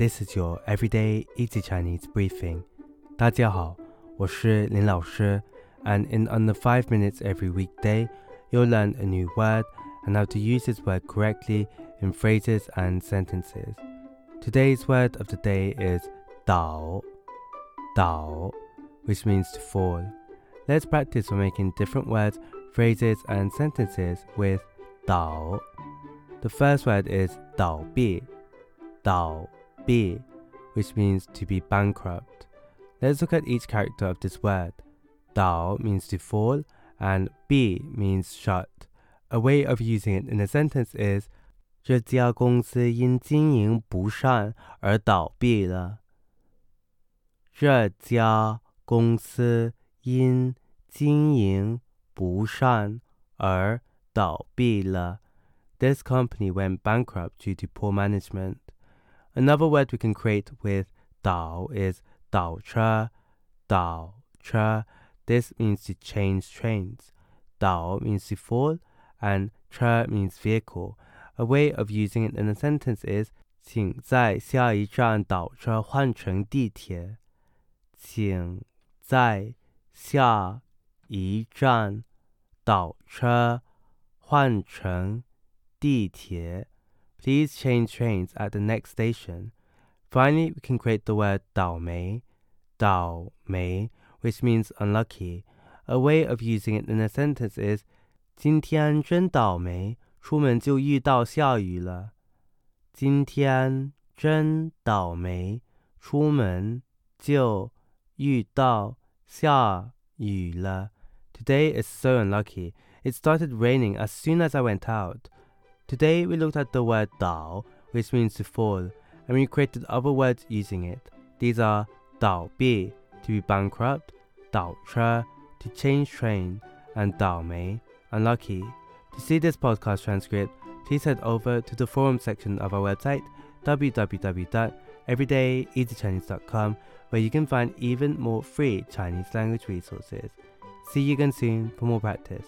this is your everyday easy Chinese briefing. 大家好，我是林老师, and in under 5 minutes every weekday, you'll learn a new word and how to use this word correctly in phrases and sentences. Today's word of the day is dao, dao, which means to fall. Let's practice for making different words, phrases, and sentences with dao. The first word is 倒闭,倒 bi, which means to be bankrupt. Let's look at each character of this word. Dao means to fall, and bi means shut. A way of using it in a sentence is 这家公司因经营不善而倒闭了。这家公司因经营不善而倒闭了。This company went bankrupt due to poor management. Another word we can create with 倒 is 倒车,倒车. This means to change trains. 倒 means to fall and 车 means vehicle. A way of using it in a sentence is 请在下一站倒车换乘地铁。请在下一站倒车换乘地铁. Please change trains at the next station. Finally, we can create the word 倒霉,倒霉, which means unlucky. A way of using it in a sentence is 今天真倒霉，出门就遇到下雨了。今天真倒霉，出门就遇到下雨了。Today is so unlucky. It started raining as soon as I went out. Today we looked at the word dao, which means to fall, and we created other words using it. These are dao bi, to be bankrupt, dao tra to change train, and dao mei, unlucky. To see this podcast transcript, please head over to the forum section of our website, www.everydayeasychinese.com, where you can find even more free Chinese language resources. See you again soon for more practice.